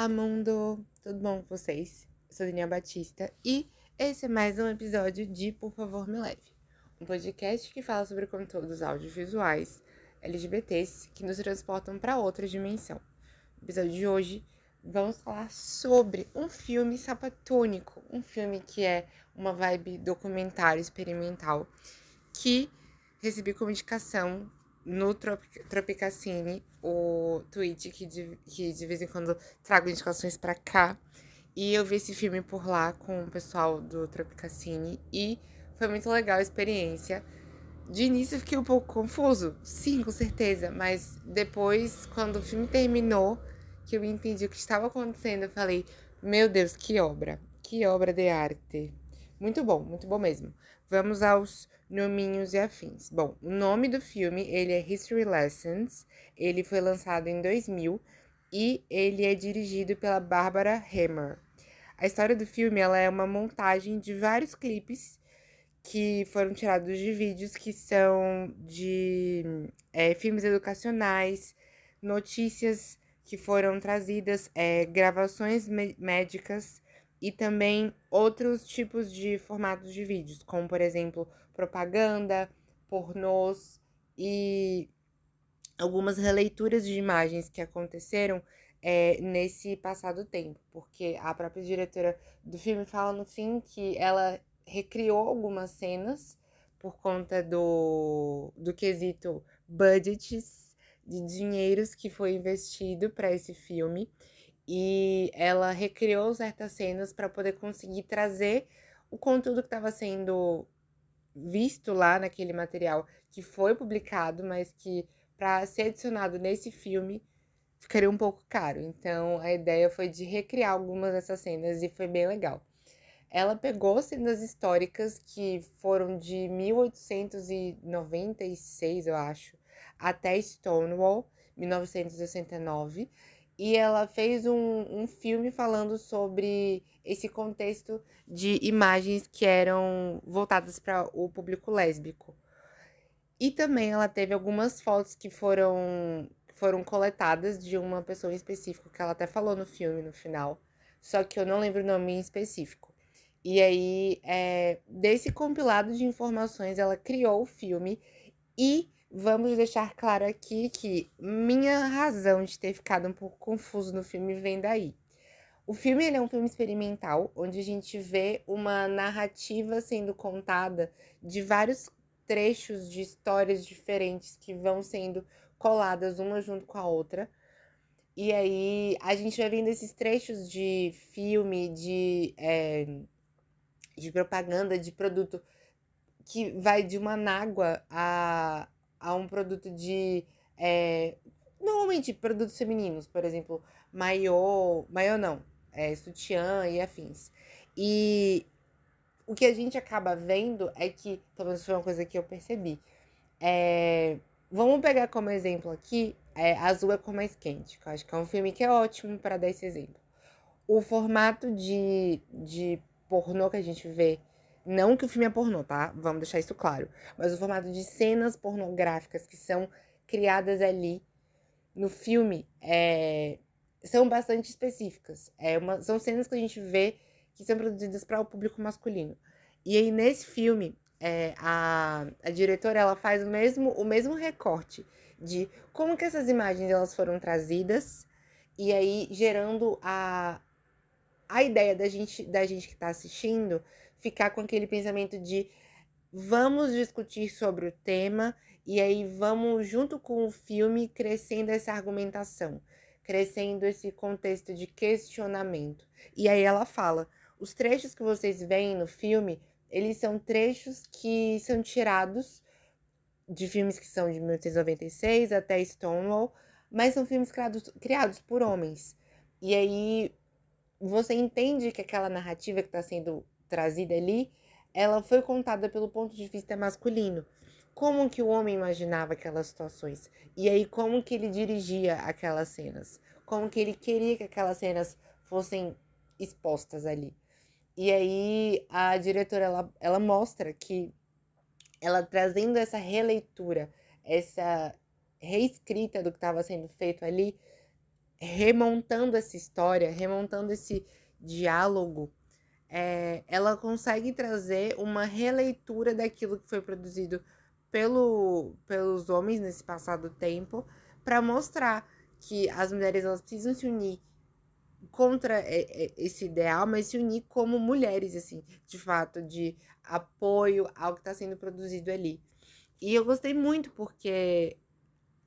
Olá, mundo! Tudo bom com vocês? Eu sou Daniela Batista e esse é mais um episódio de Por Favor Me Leve, um podcast que fala sobre conteúdos audiovisuais LGBTs que nos transportam para outra dimensão. No episódio de hoje, vamos falar sobre um filme sapatônico, um filme que é uma vibe documentário experimental que recebi como indicação no Tropicacine, o tweet que de, que de vez em quando trago indicações para cá. E eu vi esse filme por lá com o pessoal do Tropicacine e foi muito legal a experiência. De início eu fiquei um pouco confuso, sim, com certeza, mas depois, quando o filme terminou, que eu entendi o que estava acontecendo, eu falei: Meu Deus, que obra, que obra de arte. Muito bom, muito bom mesmo. Vamos aos nominhos e afins. Bom, o nome do filme, ele é History Lessons. Ele foi lançado em 2000 e ele é dirigido pela Barbara Hammer. A história do filme, ela é uma montagem de vários clipes que foram tirados de vídeos que são de é, filmes educacionais, notícias que foram trazidas, é, gravações médicas e também outros tipos de formatos de vídeos, como por exemplo propaganda, pornôs e algumas releituras de imagens que aconteceram é, nesse passado tempo, porque a própria diretora do filme fala no fim que ela recriou algumas cenas por conta do, do quesito budgets de dinheiros que foi investido para esse filme e ela recriou certas cenas para poder conseguir trazer o conteúdo que estava sendo visto lá naquele material que foi publicado, mas que para ser adicionado nesse filme ficaria um pouco caro. Então a ideia foi de recriar algumas dessas cenas e foi bem legal. Ela pegou cenas históricas que foram de 1896, eu acho, até Stonewall, 1969, e ela fez um, um filme falando sobre esse contexto de imagens que eram voltadas para o público lésbico. E também ela teve algumas fotos que foram, foram coletadas de uma pessoa em específico, que ela até falou no filme no final, só que eu não lembro o nome em específico. E aí, é, desse compilado de informações, ela criou o filme e Vamos deixar claro aqui que minha razão de ter ficado um pouco confuso no filme vem daí. O filme é um filme experimental, onde a gente vê uma narrativa sendo contada de vários trechos de histórias diferentes que vão sendo coladas uma junto com a outra. E aí a gente vai vendo esses trechos de filme, de, é, de propaganda, de produto que vai de uma nágua a, a um produto de. É, normalmente produtos femininos, por exemplo, maiô, maiô não, é, sutiã e afins. E o que a gente acaba vendo é que, talvez foi uma coisa que eu percebi. É, vamos pegar como exemplo aqui é, Azul é com mais quente, que eu acho que é um filme que é ótimo para dar esse exemplo. O formato de, de pornô que a gente vê não que o filme é pornô, tá? Vamos deixar isso claro. Mas o formato de cenas pornográficas que são criadas ali no filme é, são bastante específicas. É uma, são cenas que a gente vê que são produzidas para o público masculino. E aí, nesse filme, é, a, a diretora ela faz o mesmo, o mesmo recorte de como que essas imagens elas foram trazidas e aí gerando a, a ideia da gente, da gente que está assistindo ficar com aquele pensamento de vamos discutir sobre o tema e aí vamos, junto com o filme, crescendo essa argumentação, crescendo esse contexto de questionamento. E aí ela fala: os trechos que vocês veem no filme, eles são trechos que são tirados de filmes que são de 1896 até Stonewall, mas são filmes criados, criados por homens. E aí você entende que aquela narrativa que está sendo trazida ali, ela foi contada pelo ponto de vista masculino. Como que o homem imaginava aquelas situações? E aí como que ele dirigia aquelas cenas? Como que ele queria que aquelas cenas fossem expostas ali? E aí a diretora ela, ela mostra que ela trazendo essa releitura, essa reescrita do que estava sendo feito ali, remontando essa história, remontando esse diálogo, é, ela consegue trazer uma releitura daquilo que foi produzido pelo, pelos homens nesse passado tempo para mostrar que as mulheres elas precisam se unir contra esse ideal, mas se unir como mulheres, assim, de fato, de apoio ao que está sendo produzido ali. E eu gostei muito porque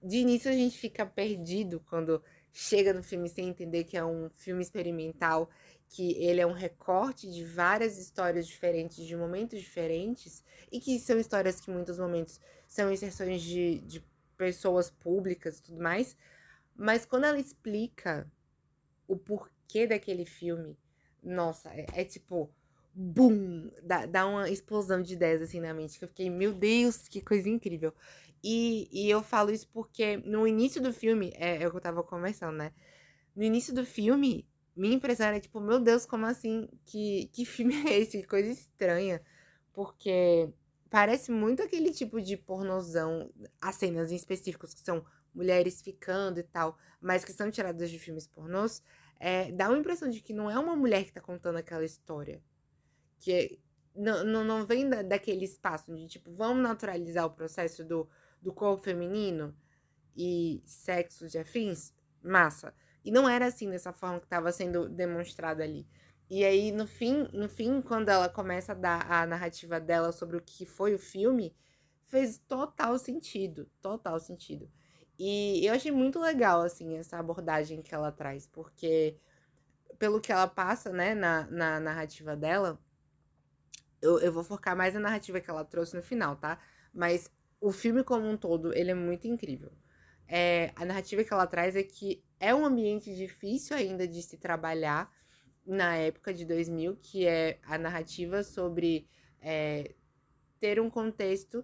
de início a gente fica perdido quando chega no filme sem entender que é um filme experimental, que ele é um recorte de várias histórias diferentes, de momentos diferentes, e que são histórias que em muitos momentos são inserções de, de pessoas públicas e tudo mais. Mas quando ela explica o porquê daquele filme, nossa, é, é tipo, bum! Dá, dá uma explosão de ideias assim na mente, que eu fiquei, meu Deus, que coisa incrível. E, e eu falo isso porque no início do filme, é, é o que eu tava conversando, né? No início do filme, minha impressão era tipo, meu Deus, como assim? Que, que filme é esse? Que coisa estranha. Porque parece muito aquele tipo de pornozão, as cenas em específicos que são mulheres ficando e tal, mas que são tiradas de filmes pornôs, é, dá uma impressão de que não é uma mulher que tá contando aquela história. Que não, não, não vem da, daquele espaço de tipo, vamos naturalizar o processo do, do corpo feminino e sexos de afins? Massa. E não era assim dessa forma que estava sendo demonstrado ali. E aí, no fim, no fim, quando ela começa a dar a narrativa dela sobre o que foi o filme, fez total sentido. Total sentido. E eu achei muito legal, assim, essa abordagem que ela traz, porque pelo que ela passa, né, na, na narrativa dela, eu, eu vou focar mais na narrativa que ela trouxe no final, tá? Mas o filme como um todo, ele é muito incrível. É, a narrativa que ela traz é que é um ambiente difícil ainda de se trabalhar na época de 2000, que é a narrativa sobre é, ter um contexto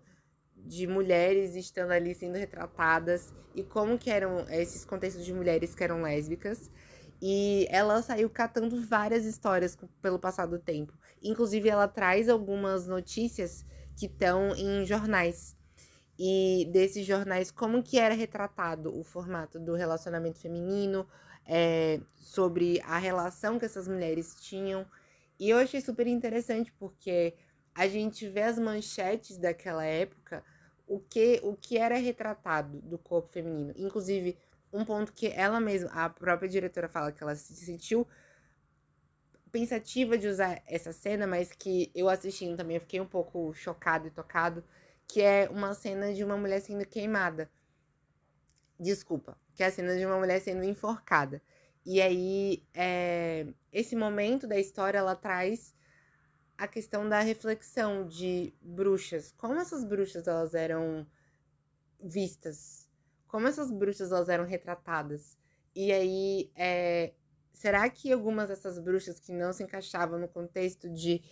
de mulheres estando ali sendo retratadas e como que eram esses contextos de mulheres que eram lésbicas. E ela saiu catando várias histórias pelo passar do tempo. Inclusive, ela traz algumas notícias que estão em jornais. E desses jornais, como que era retratado o formato do relacionamento feminino, é, sobre a relação que essas mulheres tinham. E eu achei super interessante porque a gente vê as manchetes daquela época, o que, o que era retratado do corpo feminino. Inclusive, um ponto que ela mesma, a própria diretora fala que ela se sentiu pensativa de usar essa cena, mas que eu assistindo também eu fiquei um pouco chocado e tocado, que é uma cena de uma mulher sendo queimada. Desculpa, que é a cena de uma mulher sendo enforcada. E aí, é, esse momento da história, ela traz a questão da reflexão de bruxas. Como essas bruxas elas eram vistas? Como essas bruxas elas eram retratadas? E aí, é, será que algumas dessas bruxas que não se encaixavam no contexto de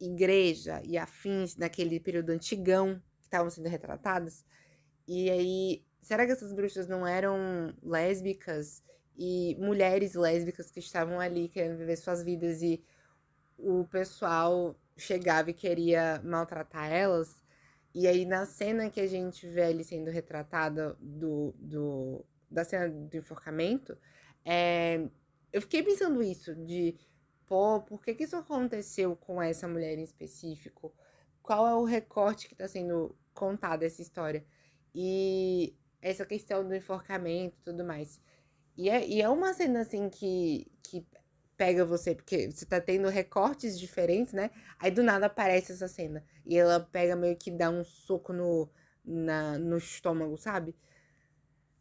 igreja e afins naquele período antigão estavam sendo retratadas? E aí, será que essas bruxas não eram lésbicas e mulheres lésbicas que estavam ali querendo viver suas vidas e o pessoal chegava e queria maltratar elas. E aí, na cena que a gente vê ele sendo retratada do, do, da cena do enforcamento, é, eu fiquei pensando isso, de, pô, por que, que isso aconteceu com essa mulher em específico? Qual é o recorte que está sendo contado essa história? E essa questão do enforcamento e tudo mais. E é, e é uma cena, assim, que, que pega você, porque você tá tendo recortes diferentes, né? Aí do nada aparece essa cena. E ela pega meio que dá um soco no, na, no estômago, sabe?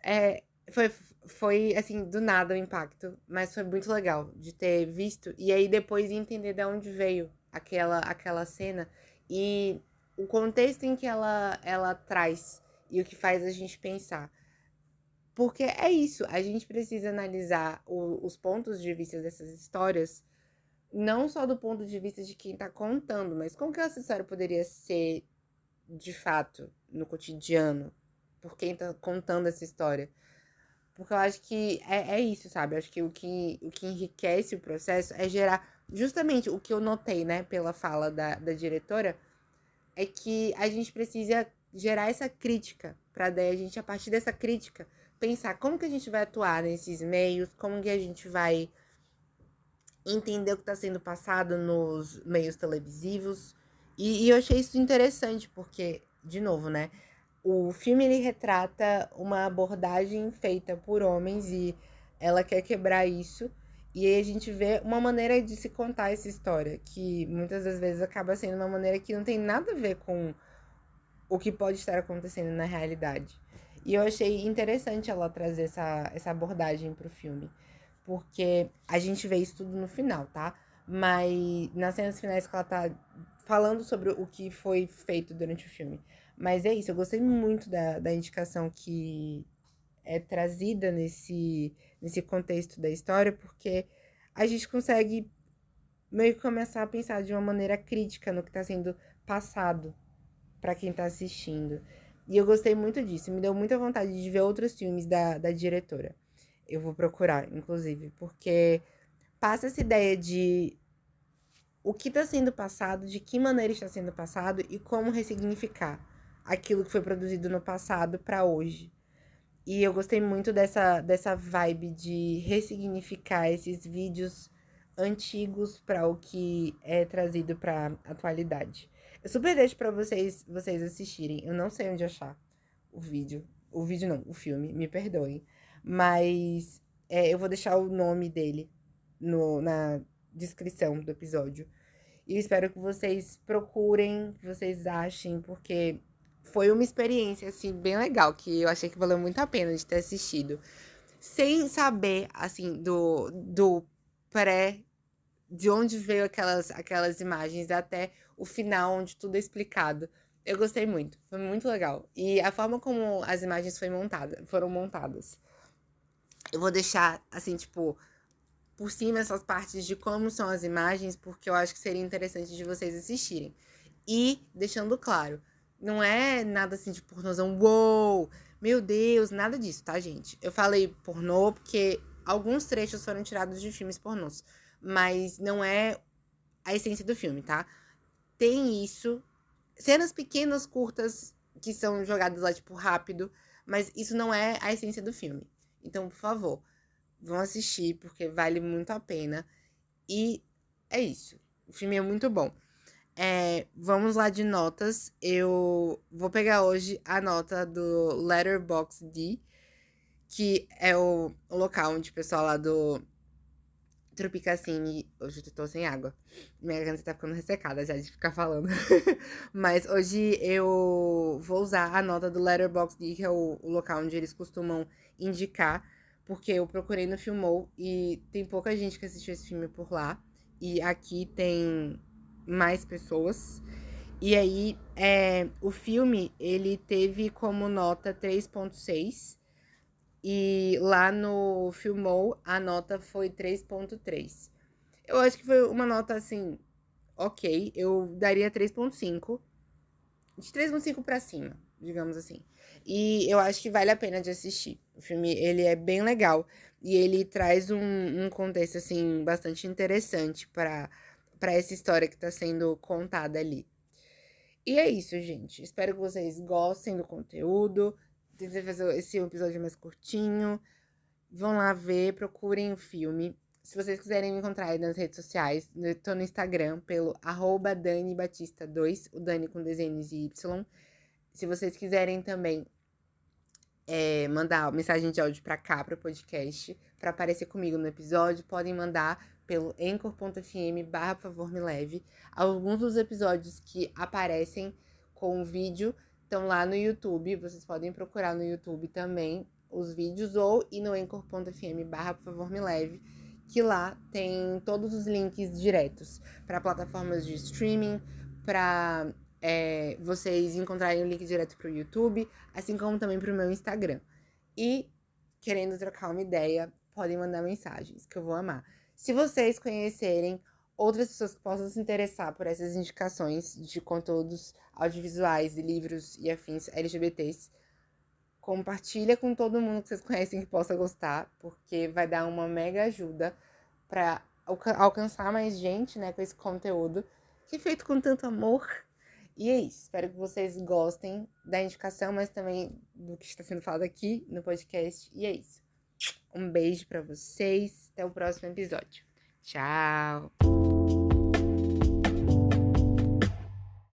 É, foi, foi, assim, do nada o impacto. Mas foi muito legal de ter visto. E aí depois entender de onde veio aquela, aquela cena. E o contexto em que ela, ela traz. E o que faz a gente pensar. Porque é isso, a gente precisa analisar o, os pontos de vista dessas histórias, não só do ponto de vista de quem está contando, mas como que essa história poderia ser de fato no cotidiano, por quem está contando essa história. Porque eu acho que é, é isso, sabe? Eu acho que o, que o que enriquece o processo é gerar justamente o que eu notei, né, pela fala da, da diretora, é que a gente precisa gerar essa crítica, para daí a gente, a partir dessa crítica, pensar como que a gente vai atuar nesses meios, como que a gente vai entender o que está sendo passado nos meios televisivos. E, e, eu achei isso interessante, porque, de novo, né? O filme ele retrata uma abordagem feita por homens e ela quer quebrar isso. E aí a gente vê uma maneira de se contar essa história, que muitas das vezes acaba sendo uma maneira que não tem nada a ver com o que pode estar acontecendo na realidade. E eu achei interessante ela trazer essa, essa abordagem pro filme. Porque a gente vê isso tudo no final, tá? Mas nas cenas finais que ela tá falando sobre o que foi feito durante o filme. Mas é isso, eu gostei muito da, da indicação que é trazida nesse, nesse contexto da história, porque a gente consegue meio que começar a pensar de uma maneira crítica no que está sendo passado para quem está assistindo. E eu gostei muito disso, me deu muita vontade de ver outros filmes da, da diretora. Eu vou procurar, inclusive, porque passa essa ideia de o que está sendo passado, de que maneira está sendo passado e como ressignificar aquilo que foi produzido no passado para hoje. E eu gostei muito dessa, dessa vibe de ressignificar esses vídeos antigos para o que é trazido para atualidade. Eu super deixo para vocês vocês assistirem. Eu não sei onde achar o vídeo. O vídeo não, o filme, me perdoem. Mas é, eu vou deixar o nome dele no, na descrição do episódio. E espero que vocês procurem, que vocês achem, porque foi uma experiência, assim, bem legal, que eu achei que valeu muito a pena de ter assistido. Sem saber, assim, do, do pré, de onde veio aquelas, aquelas imagens, até o final, onde tudo é explicado. Eu gostei muito, foi muito legal. E a forma como as imagens foi montada, foram montadas. Eu vou deixar, assim, tipo, por cima essas partes de como são as imagens, porque eu acho que seria interessante de vocês assistirem. E deixando claro, não é nada assim de pornozão, uou, meu Deus, nada disso, tá, gente? Eu falei pornô porque alguns trechos foram tirados de filmes pornôs, mas não é a essência do filme, tá? Tem isso, cenas pequenas, curtas, que são jogadas lá, tipo, rápido, mas isso não é a essência do filme. Então, por favor, vão assistir, porque vale muito a pena. E é isso. O filme é muito bom. É, vamos lá de notas. Eu vou pegar hoje a nota do Letterboxd, que é o, local onde o pessoal lá do Tropicacine. Hoje eu tô sem água. Minha garganta tá ficando ressecada já de ficar falando. Mas hoje eu vou usar a nota do Letterboxd, que é o, o local onde eles costumam indicar. Porque eu procurei no Filmou e tem pouca gente que assistiu esse filme por lá. E aqui tem mais pessoas. E aí, é, o filme, ele teve como nota 3.6. E lá no Filmou, a nota foi 3.3. Eu acho que foi uma nota, assim, ok. Eu daria 3.5. De 3.5 para cima, digamos assim. E eu acho que vale a pena de assistir. O filme, ele é bem legal. E ele traz um, um contexto, assim, bastante interessante para para essa história que está sendo contada ali. E é isso, gente. Espero que vocês gostem do conteúdo. Tentei fazer esse episódio mais curtinho. Vão lá ver, procurem o filme. Se vocês quiserem me encontrar aí nas redes sociais, eu tô no Instagram pelo arroba Dani Batista 2, o Dani com desenhos e Y. Se vocês quiserem também é, mandar mensagem de áudio para cá, para o podcast, para aparecer comigo no episódio, podem mandar pelo anchor.fm barra favor me leve. Alguns dos episódios que aparecem com o vídeo estão lá no YouTube, vocês podem procurar no YouTube também os vídeos ou ir no anchor.fm barra favor me leve, que lá tem todos os links diretos para plataformas de streaming, para é, vocês encontrarem o link direto para o YouTube, assim como também para o meu Instagram. E querendo trocar uma ideia, podem mandar mensagens, que eu vou amar. Se vocês conhecerem outras pessoas que possam se interessar por essas indicações de conteúdos audiovisuais e livros e afins LGBTs, compartilha com todo mundo que vocês conhecem que possa gostar, porque vai dar uma mega ajuda para alcançar mais gente, né, com esse conteúdo que é feito com tanto amor. E é isso. Espero que vocês gostem da indicação, mas também do que está sendo falado aqui no podcast. E é isso. Um beijo para vocês. Até o próximo episódio. Tchau.